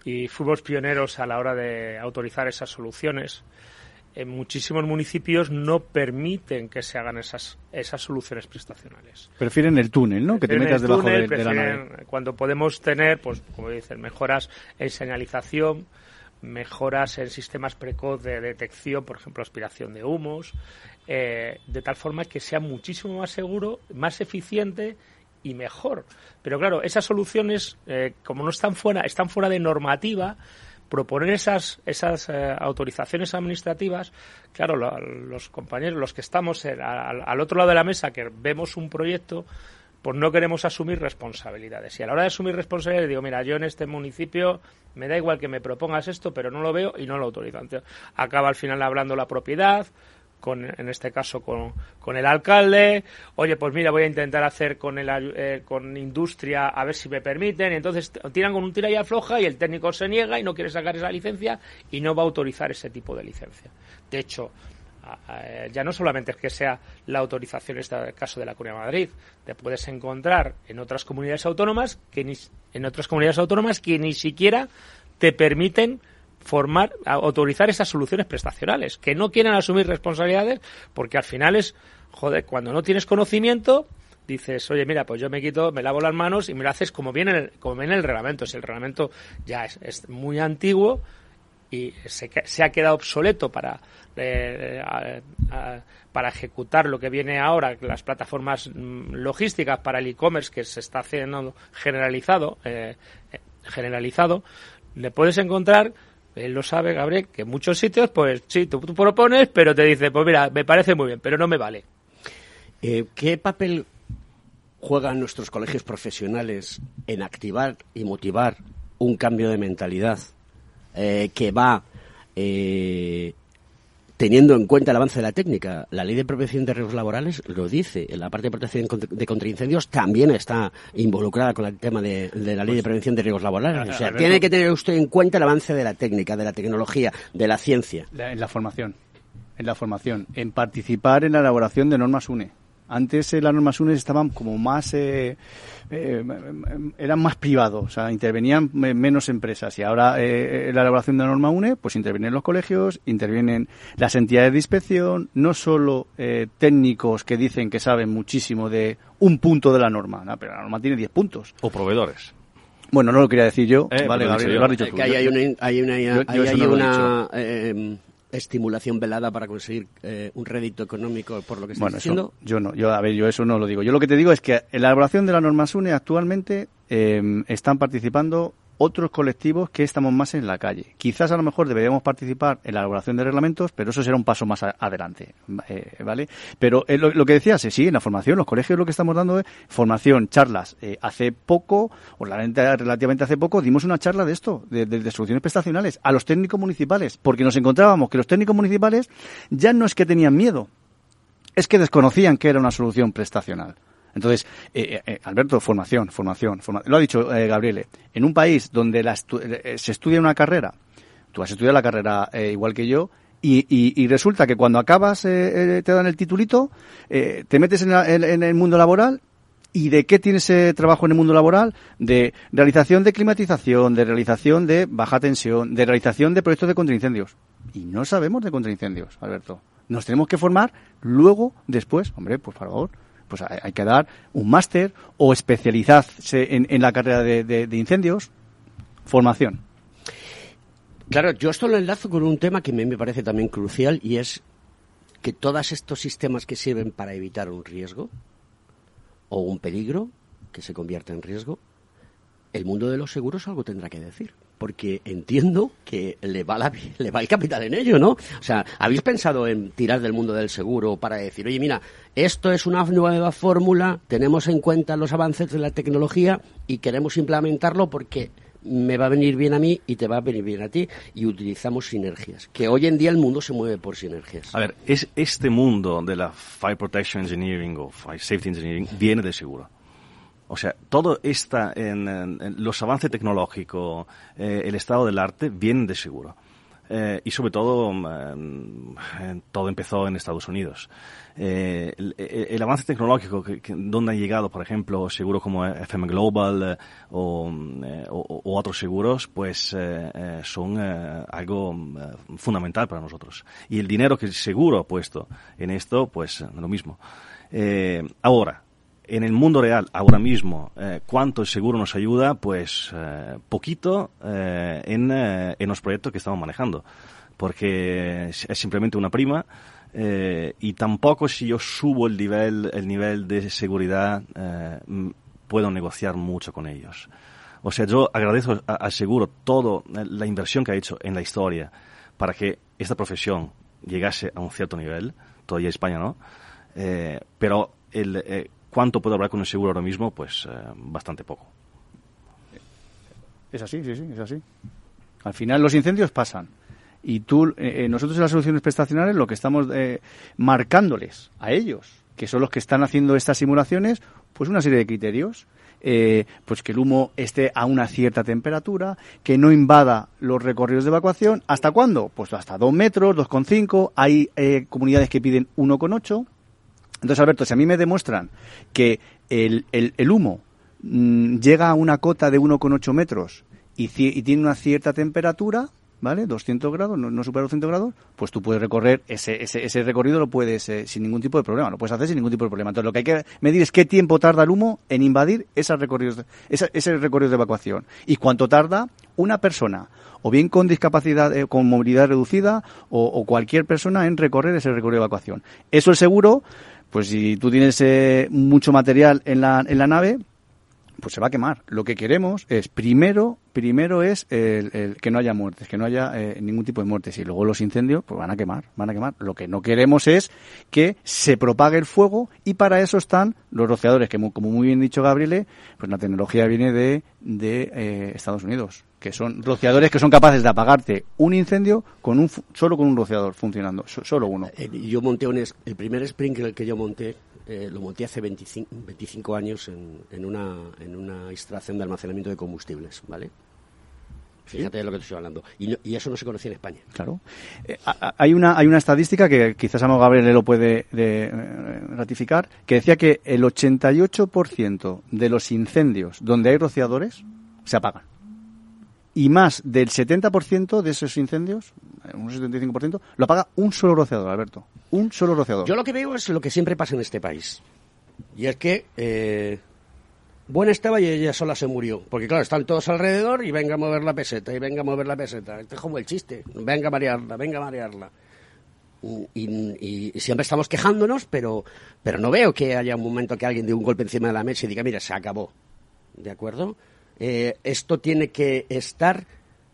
y fuimos pioneros a la hora de autorizar esas soluciones, en muchísimos municipios no permiten que se hagan esas, esas soluciones prestacionales. Prefieren el túnel, ¿no? Que te metas debajo túnel de, de la nave. Cuando podemos tener, pues como dicen, mejoras en señalización, mejoras en sistemas precoz de detección, por ejemplo, aspiración de humos, eh, de tal forma que sea muchísimo más seguro, más eficiente y mejor. Pero claro, esas soluciones, eh, como no están fuera, están fuera de normativa, proponer esas, esas eh, autorizaciones administrativas, claro, lo- los compañeros, los que estamos en- al, al otro lado de la mesa, que vemos un proyecto, pues no queremos asumir responsabilidades. Y a la hora de asumir responsabilidades digo, mira, yo en este municipio me da igual que me propongas esto, pero no lo veo y no lo autorizo. Entonces, acaba al final hablando la propiedad, con, en este caso con, con el alcalde, oye, pues mira, voy a intentar hacer con, el, eh, con industria a ver si me permiten, entonces tiran con un tira y afloja y el técnico se niega y no quiere sacar esa licencia y no va a autorizar ese tipo de licencia. De hecho, a- ya no solamente es que sea la autorización en este caso de la Comunidad de Madrid, te puedes encontrar en otras comunidades autónomas que ni, en otras comunidades autónomas que ni siquiera te permiten formar, autorizar esas soluciones prestacionales, que no quieren asumir responsabilidades porque al final es, joder, cuando no tienes conocimiento, dices, oye, mira, pues yo me quito, me lavo las manos y me lo haces como viene en el, como viene en el reglamento. Si el reglamento ya es, muy antiguo y se, se ha quedado obsoleto para, eh, para ejecutar lo que viene ahora, las plataformas mm, logísticas para el e-commerce que se está haciendo generalizado, eh, eh, generalizado, le puedes encontrar él lo sabe, Gabriel, que en muchos sitios, pues sí, tú, tú propones, pero te dice, pues mira, me parece muy bien, pero no me vale. Eh, ¿Qué papel juegan nuestros colegios profesionales en activar y motivar un cambio de mentalidad eh, que va eh, teniendo en cuenta el avance de la técnica? La ley de prevención de riesgos laborales lo dice. En la parte de protección de contraincendios también está involucrada con el tema de, de la ley de prevención de riesgos laborales. O sea, tiene que tener usted en cuenta el avance de la técnica, de la tecnología, de la ciencia. En la formación. En la formación. En participar en la elaboración de normas UNE. Antes eh, las normas UNE estaban como más. eh, eh, eran más privados, o sea, intervenían me- menos empresas. Y ahora eh, la elaboración de la norma UNE, pues intervienen los colegios, intervienen las entidades de inspección, no solo eh, técnicos que dicen que saben muchísimo de un punto de la norma, no, pero la norma tiene 10 puntos. O proveedores. Bueno, no lo quería decir yo. Eh, vale, Gabriel, yo. lo has dicho Eh, tú. que ahí Yo- hay una, hay una, yo- yo hay no he una eh, estimulación velada para conseguir eh, un rédito económico por lo que estás Bueno, diciendo. eso, yo no, yo, a ver, yo eso no lo digo. Yo lo que te digo es que en la elaboración de la norma SUNE actualmente eh, están participando otros colectivos que estamos más en la calle. Quizás a lo mejor deberíamos participar en la elaboración de reglamentos, pero eso será un paso más adelante, eh, ¿vale? Pero eh, lo, que decías, sí, en la formación, los colegios lo que estamos dando es formación, charlas. Eh, hace poco, o la- relativamente hace poco, dimos una charla de esto, de soluciones prestacionales, a los técnicos municipales, porque nos encontrábamos que los técnicos municipales ya no es que tenían miedo, es que desconocían que era una solución prestacional. Entonces, eh, eh, Alberto, formación, formación, forma- lo ha dicho eh, Gabriele, en un país donde la estu- eh, se estudia una carrera, tú has estudiado la carrera eh, igual que yo, y, y- y resulta que cuando acabas eh, eh, te dan el titulito, eh, te metes en, la- en- el mundo laboral ¿Y de qué tiene ese trabajo en el mundo laboral? De realización de climatización, de realización de baja tensión, de realización de proyectos de contraincendios. Y no sabemos de contraincendios, Alberto. Nos tenemos que formar luego, después. Hombre, por favor, pues hay, que dar un máster o especializarse en, en la carrera de, de- incendios. Formación. Claro, yo esto lo enlazo con un tema que a mí me parece también crucial y es que todos estos sistemas que sirven para evitar un riesgo o un peligro que se convierta en riesgo, el mundo de los seguros algo tendrá que decir. Porque entiendo que le va, la- el capital en ello, ¿no? O sea, ¿habéis pensado en tirar del mundo del seguro para decir, oye, mira, esto es una nueva fórmula, tenemos en cuenta los avances de la tecnología y queremos implementarlo porque me va a venir bien a mí y te va a venir bien a ti y utilizamos sinergias. Que hoy en día el mundo se mueve por sinergias. A ver, es, este mundo de la Fire Protection Engineering o Fire Safety Engineering viene del seguro. O sea, todo está en, los avances tecnológicos, eh, el estado del arte, vienen de seguro. Eh, y sobre todo, mm, todo empezó en Estados Unidos. Eh, el, el- avance tecnológico, que, que- donde han llegado, por ejemplo, seguros como FM Global o, o- otros seguros, pues son algo mm, fundamental para nosotros. Y el dinero que el seguro ha puesto en esto, pues lo mismo. Ahora, en el mundo real, ahora mismo, eh, cuánto el seguro nos ayuda, pues eh, poquito eh, en, eh, en los proyectos que estamos manejando, porque es simplemente una prima eh, y tampoco si yo subo el nivel, el nivel de seguridad eh, puedo negociar mucho con ellos. O sea, yo agradezco al seguro toda la inversión que ha hecho en la historia para que esta profesión llegase a un cierto nivel, todavía España no, pero el, cuánto puedo hablar con el seguro ahora mismo, pues eh, bastante poco. Es así, sí, sí, es así. Al final los incendios pasan. Y tú, eh, eh, nosotros en las soluciones prestacionales lo que estamos marcándoles a ellos, que son los que están haciendo estas simulaciones, pues una serie de criterios. Eh, pues que el humo esté a una cierta temperatura, que no invada los recorridos de evacuación. ¿Hasta cuándo? Pues hasta 2 metros, 2,5. Hay comunidades que piden 1,8. Entonces, Alberto, si a mí me demuestran que el, humo mm, llega a una cota de 1,8 metros y, y tiene una cierta temperatura, ¿vale? 200 grados, no, supera los 200 grados, pues tú puedes recorrer ese, ese, ese recorrido, lo puedes eh, sin ningún tipo de problema, lo puedes hacer sin ningún tipo de problema. Entonces, lo que hay que medir es qué tiempo tarda el humo en invadir esas recorridos esa- ese recorrido de evacuación y cuánto tarda una persona o bien con discapacidad, eh, con movilidad reducida, o, o cualquier persona en recorrer ese recorrido de evacuación. Eso el seguro, pues si tú tienes eh, mucho material en la, en la nave, pues se va a quemar. Lo que queremos es, primero, primero es el, que no haya muertes, que no haya eh, ningún tipo de muertes. Y luego los incendios, pues van a quemar, van a quemar. Lo que no queremos es que se propague el fuego y para eso están los rociadores, que como muy bien dicho Gabriele, pues la tecnología viene de, de eh, Estados Unidos, que son rociadores que son capaces de apagarte un incendio con un, solo con un rociador funcionando, so- solo uno. Eh, yo monté un el primer sprinkler que yo monté, eh, lo monté hace 25, 25 años en, en una, en una instalación de almacenamiento de combustibles, ¿vale? Fíjate de lo que te estoy hablando. Y, no- y eso no se conocía en España. Claro. Eh, a- hay una hay una estadística que quizás Amo Gabriel lo puede de- eh, ratificar que decía que el 88% de los incendios donde hay rociadores se apagan. Y más del 70% de esos incendios, eh, un 75%, lo apaga un solo rociador, Alberto. Un solo rociador. Yo lo que veo es lo que siempre pasa en este país. Y es que eh, buena estaba y ella sola se murió. Porque claro, están todos alrededor y venga a mover la peseta, y venga a mover la peseta. Este es como el chiste. Venga a marearla, venga a marearla. Y, siempre estamos quejándonos, pero, pero no veo que haya un momento que alguien dé un golpe encima de la mesa y diga, mira, se acabó. ¿De acuerdo? Eh, esto tiene que estar,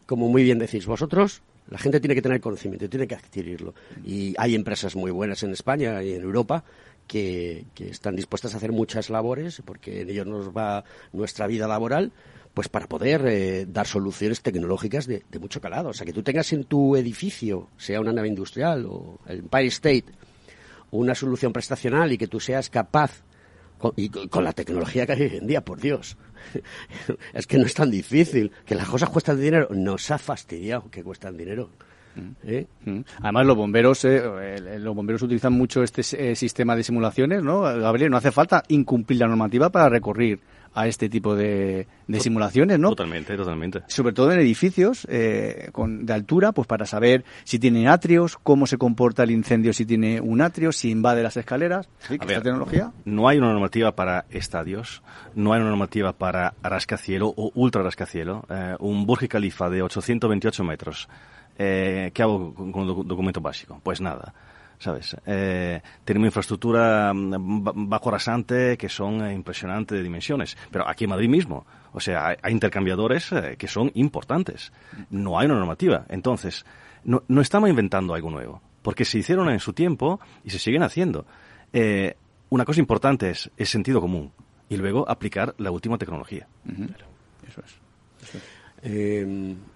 como muy bien decís vosotros, la gente tiene que tener conocimiento, tiene que adquirirlo. Y hay empresas muy buenas en España y en Europa que, que están dispuestas a hacer muchas labores, porque en ello nos va nuestra vida laboral, pues para poder eh, dar soluciones tecnológicas de, de mucho calado. O sea, que tú tengas en tu edificio, sea una nave industrial o el Empire State, una solución prestacional y que tú seas capaz, con, y con la tecnología que hay hoy en día, por Dios, es que no es tan difícil, que las cosas cuestan dinero, nos ha fastidiado que cuestan dinero. ¿Eh? Mm. Además, los bomberos, eh, los bomberos utilizan mucho este eh, sistema de simulaciones, ¿no? Gabriel, no hace falta incumplir la normativa para recurrir a este tipo de, de simulaciones, ¿no? Totalmente, totalmente. Sobre todo en edificios eh, con, de altura, pues para saber si tiene atrios, cómo se comporta el incendio si tiene un atrio, si invade las escaleras. Sí, que A ver, esta tecnología. No hay una normativa para estadios, no hay una normativa para rascacielo o ultra rascacielo. Eh, un Burj Khalifa de 828 metros. Eh, ¿Qué hago con, un docu- documento básico? Pues nada. ¿Sabes? Eh, tenemos infraestructura mm, ba- bajo rasante que son eh, impresionantes de dimensiones. Pero aquí en Madrid mismo, o sea, hay, intercambiadores eh, que son importantes. No hay una normativa. Entonces, no, no estamos inventando algo nuevo. Porque se hicieron en su tiempo y se siguen haciendo. Eh, una cosa importante es el sentido común y luego aplicar la última tecnología. Eso es.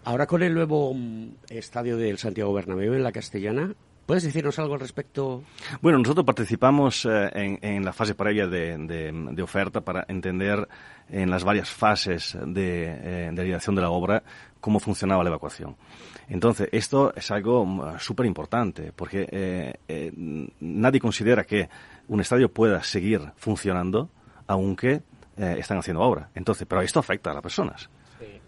Ahora con el nuevo mm, estadio del Santiago Bernabéu en la Castellana, ¿puedes decirnos algo al respecto? Bueno, nosotros participamos eh, en, la fase previa de, oferta para entender en las varias fases de, eh, de realización de la obra cómo funcionaba la evacuación. Entonces, esto es algo mm, súper importante porque eh, eh, nadie considera que un estadio pueda seguir funcionando aunque están haciendo obra. Entonces, pero esto afecta a las personas.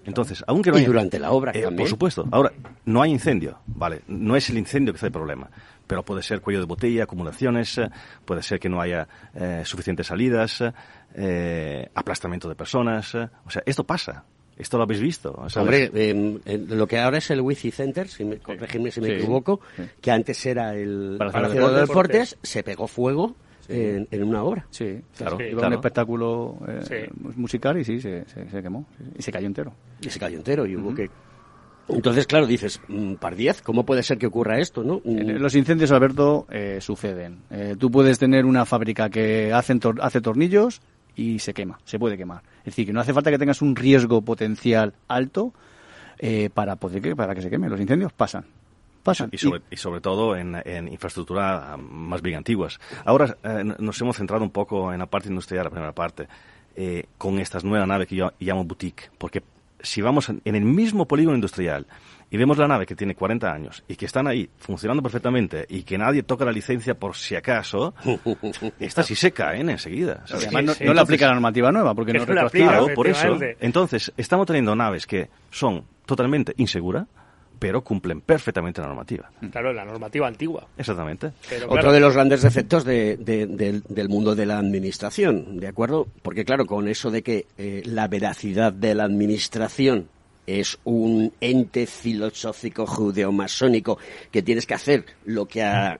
Entonces, aunque no Y haya- durante la obra Eh, también. Por supuesto. Ahora, no hay incendio, ¿vale? No es el incendio que es el problema. Pero puede ser cuello de botella, acumulaciones, eh, puede ser que no haya eh, suficientes salidas, eh, aplastamiento de personas. eh. O sea, esto pasa. Esto lo habéis visto. ¿sabes? Hombre, eh, lo que ahora es el Wifi Center, si me, corregidme si me Sí. equivoco, que antes era el Palacio de de los. Deportes, se pegó fuego en, en una obra. Sí, Claro, Iba claro. un espectáculo eh, musical y sí, se, se- se quemó. Y se cayó entero. Y se cayó entero y hubo que... Entonces, claro, dices, mm, par 10, ¿cómo puede ser que ocurra esto, no? Mm, En- Los incendios, Alberto, eh, suceden. Eh, tú puedes tener una fábrica que hacen tor- hace tornillos y se quema, se puede quemar. Es decir, que no hace falta que tengas un riesgo potencial alto eh, para poder que, para que se queme. Los incendios pasan. Pasan. Y sobre, y sobre todo en, en infraestructura ah, más bien antiguas. Ahora eh, nos hemos centrado un poco en la parte industrial, la primera parte, eh, con estas nuevas naves que yo llamo boutique. Porque si vamos en en el mismo polígono industrial y vemos la nave que tiene 40 años y que están ahí funcionando perfectamente y que nadie toca la licencia por si acaso, estas sí se caen enseguida. Además, no, no le aplica la normativa nueva porque no es por eso. Entonces, estamos teniendo naves que son totalmente inseguras, pero cumplen perfectamente la normativa. Claro, la normativa antigua. Exactamente. Pero Otro de los grandes defectos de- de- del, del mundo de la administración, ¿de acuerdo? Porque claro, con eso de que eh, la veracidad de la administración es un ente filosófico judeo-masónico que tienes que hacer lo que a-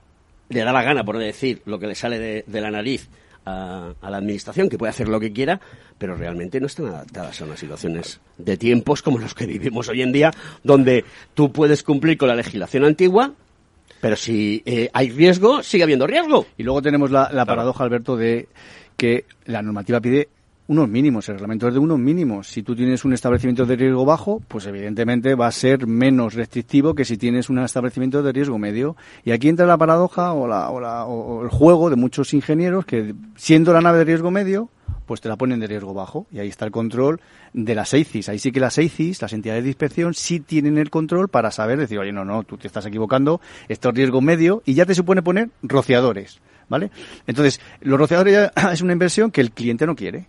le da la gana, por no decir, lo que le sale de, de la nariz a, a la administración, que puede hacer lo que quiera, pero realmente no están adaptadas a unas situaciones de tiempos como los que vivimos hoy en día, donde tú puedes cumplir con la legislación antigua, pero si eh, hay riesgo, sigue habiendo riesgo. Y luego tenemos la, la paradoja, Alberto, de que la normativa pide unos mínimos, el reglamento es de unos mínimos. Si tú tienes un establecimiento de riesgo bajo, pues evidentemente va a ser menos restrictivo que si tienes un establecimiento de riesgo medio. Y aquí entra la paradoja o, la, o, la- o- el juego de muchos ingenieros que, siendo la nave de riesgo medio, pues te la ponen de riesgo bajo. Y ahí está el control de las EICIS. Ahí sí que las EICIS, las entidades de inspección, sí tienen el control para saber decir, oye, no, no, tú te estás equivocando, esto es riesgo medio, y ya te supone poner rociadores. ¿Vale? Entonces, los rociadores ya es una inversión que el cliente no quiere.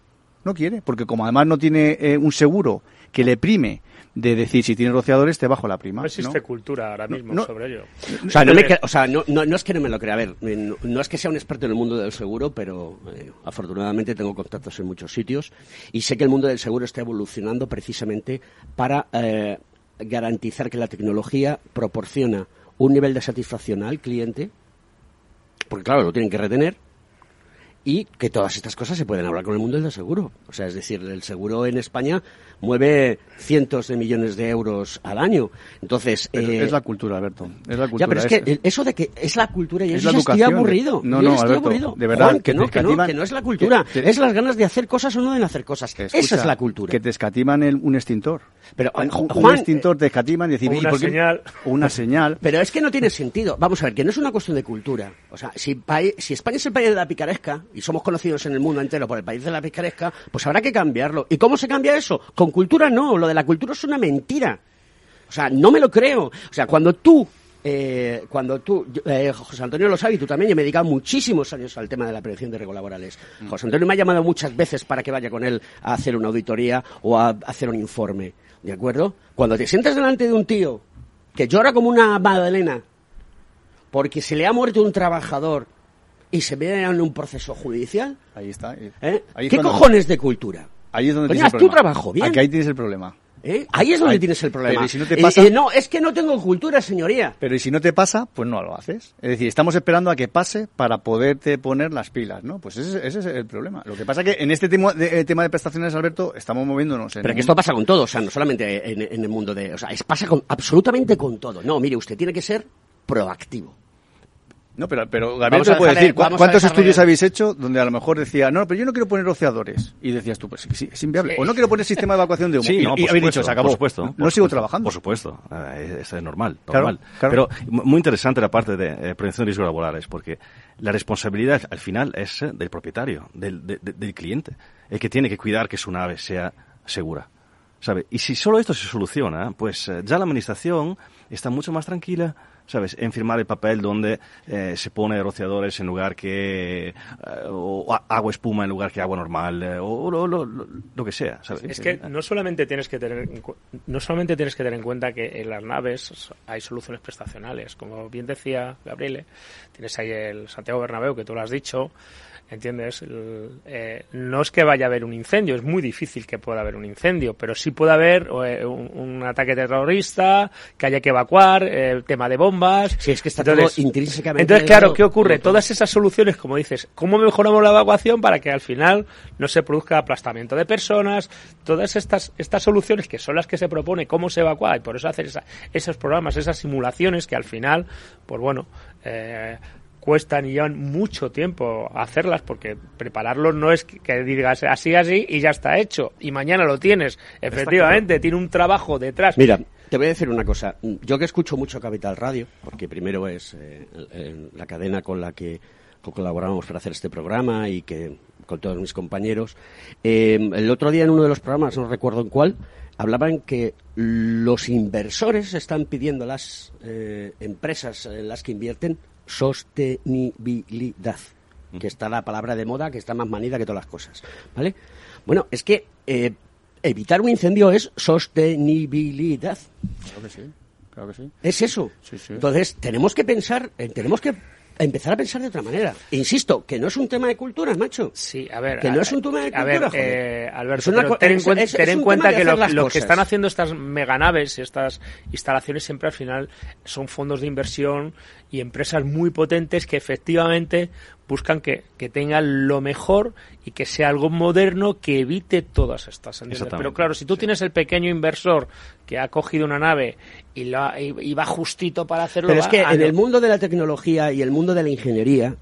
No quiere, porque como además no tiene eh, un seguro que le prime de decir si tiene rociadores te bajo la prima. No existe ¿no? cultura ahora mismo no. sobre ello. O sea, no, me cre- o sea, no, no- no es que no me lo crea. A ver, eh, no, no es que sea un experto en el mundo del seguro, pero eh, afortunadamente tengo contactos en muchos sitios y sé que el mundo del seguro está evolucionando precisamente para eh, garantizar que la tecnología proporciona un nivel de satisfacción al cliente, porque claro, lo tienen que retener, y que todas estas cosas se pueden hablar con el mundo del seguro. O sea, es decir, el seguro en España mueve cientos de millones de euros al año. Entonces, Pero eh, es la cultura, Alberto. Es la cultura. ya, pero es que eso de que es la cultura y es eso la estoy aburrido. No, no, Alberto, aburrido. de verdad, Juan, que, no, te que, no, escatiman- que no es la cultura. que- que- es las ganas de hacer cosas o no de hacer cosas. Esa es Escucha, la cultura. Que te escatiman el- un extintor. Pero, un, extintor te escatiman y decir, o ¿y una por qué- señal. una señal. Pero es que no tiene sentido. Vamos a ver, que no es una cuestión de cultura. O sea, si, paí- si España es el país de la picaresca, y somos conocidos en el mundo entero por el país de la picaresca, pues habrá que cambiarlo. ¿Y cómo se cambia eso? Con cultura no. Lo de la cultura es una mentira. O sea, no me lo creo. O sea, cuando tú... eh, cuando tú, eh, José Antonio lo sabe y tú también, yo me he dedicado muchísimos años al tema de la prevención de riesgos laborales. José Antonio me ha llamado muchas veces para que vaya con él a hacer una auditoría o a hacer un informe. ¿De acuerdo? Cuando te sientas delante de un tío que llora como una magdalena porque se le ha muerto un trabajador y se ve en un proceso judicial, Ahí está. ahí- ¿eh? ahí ¿qué cojones de cultura? Ahí es donde tienes el tu problema. trabajo bien. Aquí ahí tienes el problema. ¿Eh? Ahí es donde Ahí- tienes el problema. pero ¿y si no te Y- pasa? no, es que no tengo cultura, señoría. Pero y si no te pasa, pues no lo haces. Es decir, estamos esperando a que pase para poderte poner las pilas, ¿no? Pues ese, ese es el problema. Lo que pasa que en este tema de, eh, tema de prestaciones, Alberto, estamos moviéndonos en Pero que esto pasa con todo, o sea, no solamente en, en el mundo de... O sea, es, pasa con, absolutamente con todo. No, mire, usted tiene que ser proactivo. No, pero, pero Gabriel te puede dejarle- decir, ¿cu- vamos a ¿cuántos estudios habéis hecho donde a lo mejor decía, no, pero yo no quiero poner rociadores? Y decías tú, pues sí, es inviable. O no quiero poner sistema de evacuación de humo. Sí, y, no, y habéis dicho, se acabó. Por supuesto. No por sigo supuesto, trabajando. Por supuesto. Eh, es normal, normal. claro. Pero mu- muy interesante la parte de eh, prevención de riesgos laborales, porque la responsabilidad al final es eh, del propietario, del, de- de- del cliente, el que tiene que cuidar que su nave sea segura. ¿Sabe? Y si solo esto se soluciona, pues ya la administración está mucho más tranquila, ¿sabes? En firmar el papel donde eh, se pone rociadores en lugar que... eh, o agua espuma en lugar que agua normal, eh, o lo, lo- lo- que sea, ¿sabes? Es que no solamente tienes que tener no solamente tienes que tener en cuenta que en las naves hay soluciones prestacionales, como bien decía Gabriele, tienes ahí el Santiago Bernabéu que tú lo has dicho, ¿entiendes? Eh, no es que vaya a haber un incendio, es muy difícil que pueda haber un incendio, pero sí puede haber eh, un, un ataque terrorista, que haya que evacuar, eh, el tema de bombas. Sí, es que está todo intrínsecamente Entonces, claro, ¿qué ocurre? Todas esas soluciones, como dices, ¿cómo mejoramos la evacuación para que al final no se produzca aplastamiento de personas? Todas estas, estas soluciones que son las que se propone, cómo se evacúa, y por eso hacer esa- esos programas, esas simulaciones que al final, pues bueno, eh, cuestan y llevan mucho tiempo hacerlas porque prepararlo no es que- digas así, así y ya está hecho. Y mañana lo tienes. Efectivamente, tiene un trabajo detrás. Mira, te voy a decir una cosa. Yo que escucho mucho Capital Radio, porque primero es eh, la cadena con la que co- colaboramos para hacer este programa y que con todos mis compañeros. eh, el otro día en uno de los programas, no recuerdo en cuál, hablaban que los inversores están pidiendo a las eh, empresas en las que invierten sostenibilidad que está la palabra de moda, que está más manida que todas las cosas, ¿vale? Bueno, es que eh, evitar un incendio es sostenibilidad. Claro que sí, claro que sí. Es eso. Entonces, tenemos que pensar, eh, tenemos que empezar a pensar de otra manera. Insisto, que no es un tema de cultura, macho. Sí, a ver. Que no a- es un tema de a cultura, ver, joder. eh, Alberto, pero ten en, es- cuen- es- ten es en cuenta que lo, lo que están haciendo estas meganaves y estas instalaciones siempre al final son fondos de inversión y empresas muy potentes que efectivamente buscan que, que tengan lo mejor y que sea algo moderno que evite todas estas. Pero claro, si tú tienes el pequeño inversor que ha cogido una nave y, la, y, y va justito para hacerlo... Pero es que en el mundo de la tecnología y el mundo de la ingeniería,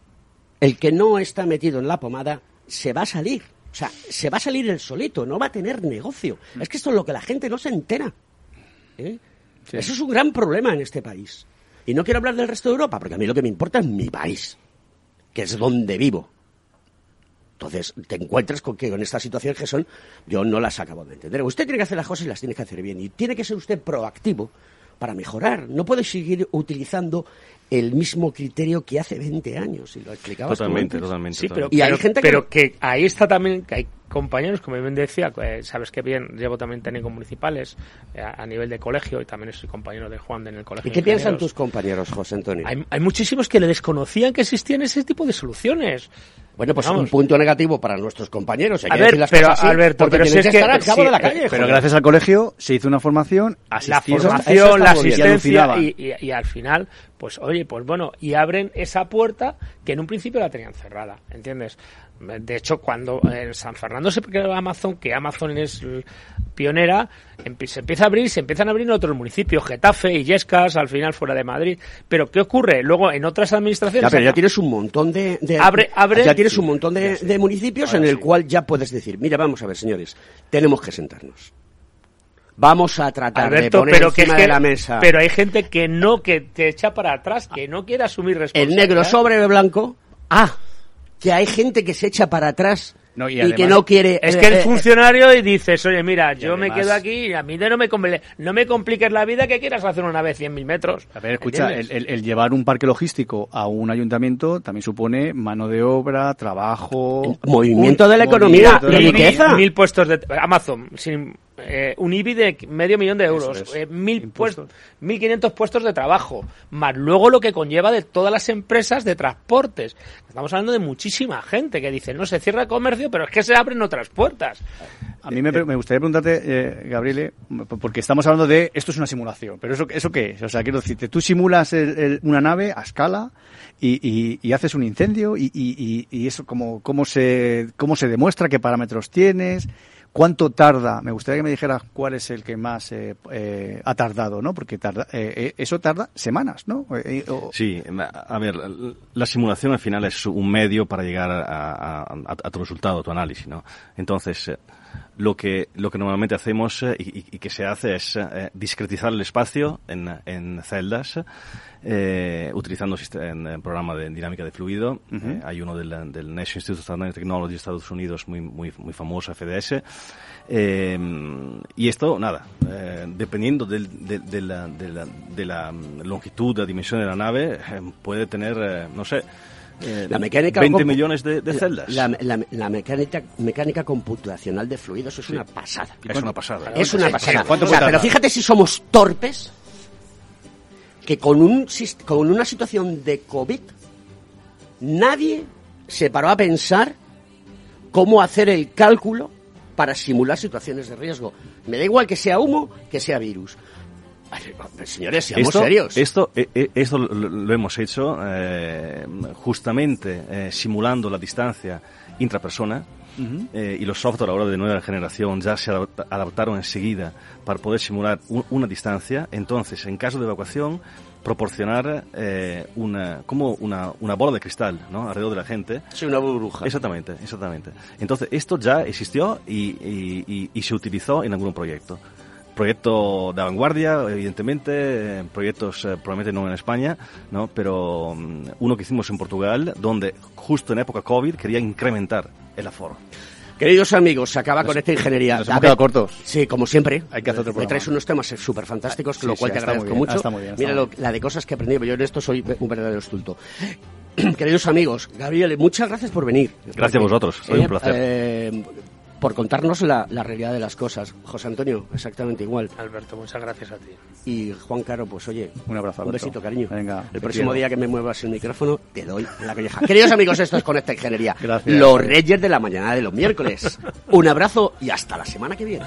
el que no está metido en la pomada se va a salir. O sea, se va a salir el solito, no va a tener negocio. Es que esto es lo que la gente no se entera. ¿eh? Eso es un gran problema en este país. Y no quiero hablar del resto de Europa, porque a mí lo que me importa es mi país, que es donde vivo. Entonces, te encuentras con que con estas situaciones que son, yo no las acabo de entender. Usted tiene que hacer las cosas y las tiene que hacer bien. Y tiene que ser usted proactivo para mejorar. No puedes seguir utilizando el mismo criterio que hace 20 años, y lo explicabas tú Totalmente, totalmente. Sí, pero, Y hay pero- gente que pero que ahí está también, que hay compañeros, como bien decía, eh, sabes que bien, llevo también técnicos municipales eh, a, nivel de colegio y también soy compañero de Juan en el colegio. ¿Y qué de piensan tus compañeros, José Antonio? Hay, hay muchísimos que le desconocían que existían ese tipo de soluciones. Bueno, pues Vamos. un punto negativo para nuestros compañeros. Hay A que ver, decir las pero, cosas así, Alberto, porque pero tienen si es que estar al cabo sí, de la calle. Pero joder. gracias al colegio se hizo una formación, la formación, la asistencia alucinaban. y, y- y al final, pues oye, pues bueno, y abren esa puerta que en un principio la tenían cerrada, ¿entiendes? De hecho, cuando en San Fernando se creó Amazon, que Amazon es pionera, se empieza a abrir, se empiezan a abrir en otros municipios, Getafe y Yescas, al final fuera de Madrid. Pero ¿qué ocurre? Luego en otras administraciones... Ya, pero ya tienes un montón de, de- Abre- abre- ya tienes un montón de, de municipios en el sí. cual ya puedes decir, mira, vamos a ver, señores, tenemos que sentarnos. Vamos a tratar de poner pero encima que- de la mesa pero hay gente que no, que te echa para atrás, que no quiere asumir el responsabilidad. negro sobre el blanco. Ah, que hay gente que se echa para atrás No, y y, además- que no quiere. Es eh, que el eh, funcionario y dices, oye, mira, yo me quedo aquí y a mí de no me, no me compliques la vida que quieras hacer una vez 100.000 metros. A ver, escucha, el, ¿Entiendes? el- el llevar un parque logístico a un ayuntamiento también supone mano de obra, trabajo... movimiento de la economía, movimiento de la Mil- economía. riqueza. Mil, mil puestos de Amazon, sin, eh, un IBI de medio millón de euros, es. eh, mil puestos, mil quinientos puestos de trabajo, más luego lo que conlleva de todas las empresas de transportes. Estamos hablando de muchísima gente que dice, no se cierra el comercio, pero es que se abren otras puertas. A mí me, me gustaría preguntarte, eh, Gabriele, porque estamos hablando de esto es una simulación, pero eso, eso qué es? O sea, quiero decirte, tú simulas el- el- una nave a escala y, y- y haces un incendio y, y- y- y eso cómo, cómo se cómo se demuestra, qué parámetros tienes, cuánto tarda. Me gustaría que me dijeras cuál es el que más eh, eh, ha tardado, ¿no? Porque tarda, eh, eh, eso tarda semanas, ¿no? Eh, Sí, a ver, la simulación al final es un medio para llegar a, a- tu resultado, a tu análisis, ¿no? Entonces, lo que, lo que normalmente hacemos eh, y, y- que se hace es eh, discretizar el espacio en, en celdas, eh, utilizando en, en programa de dinámica de fluido. Eh, hay uno del, del National Institute of Standard Technology de Estados Unidos muy, muy, muy famoso, FDS. Eh, y esto, nada, dependiendo del- de, de la, de, la, de la longitud, la dimensión de la nave, puede tener, no sé, eh, La mecánica 20 compu- millones de, de celdas. La, la- la mecánica, mecánica computacional de fluidos es una pasada. es una pasada. Es una pasada. ¿cuánto O sea, puede pero fíjate si somos torpes que con, un, con una situación de COVID nadie se paró a pensar cómo hacer el cálculo para simular situaciones de riesgo. Me da igual que sea humo, que sea virus. Señores, seamos esto, serios. Esto, eh, eh, esto lo, hemos hecho eh, justamente eh, simulando la distancia intrapersona. Ujú. eh, y los software ahora de nueva generación ya se adapta- adaptaron enseguida para poder simular un- una distancia. Entonces, en caso de evacuación, proporcionar eh, una, como una, una bola de cristal ¿no? alrededor de la gente. Sí, una burbuja. Exactamente, exactamente. Entonces, esto ya existió y, y- y- y se utilizó en algún proyecto. Proyecto de vanguardia, evidentemente, eh, proyectos eh, probablemente no en España, ¿no? pero mm, uno que hicimos en Portugal, donde justo en época COVID quería incrementar el aforo. Queridos amigos, se acaba con esta ingeniería. nos hemos quedado cortos. Sí, como siempre. Hay que hacer otro Me traes unos temas súper fantásticos, Sí, lo cual sí, te agradezco bien, mucho. está muy bien, está Mira lo- la de cosas que he aprendido. Yo en esto soy un verdadero estulto. Queridos amigos, Gabriel, muchas gracias por venir. Gracias a vosotros, soy un placer. eh, por contarnos la, la realidad de las cosas. José Antonio, exactamente igual. Alberto, muchas gracias a ti. Y Juan Caro, pues oye, Un abrazo, un besito, cariño. Venga, el próximo quiero. día que me muevas el micrófono, te doy la colleja. Queridos amigos, esto es Conecta Ingeniería. Gracias. Los reyes de la mañana de los miércoles. Un abrazo y hasta la semana que viene.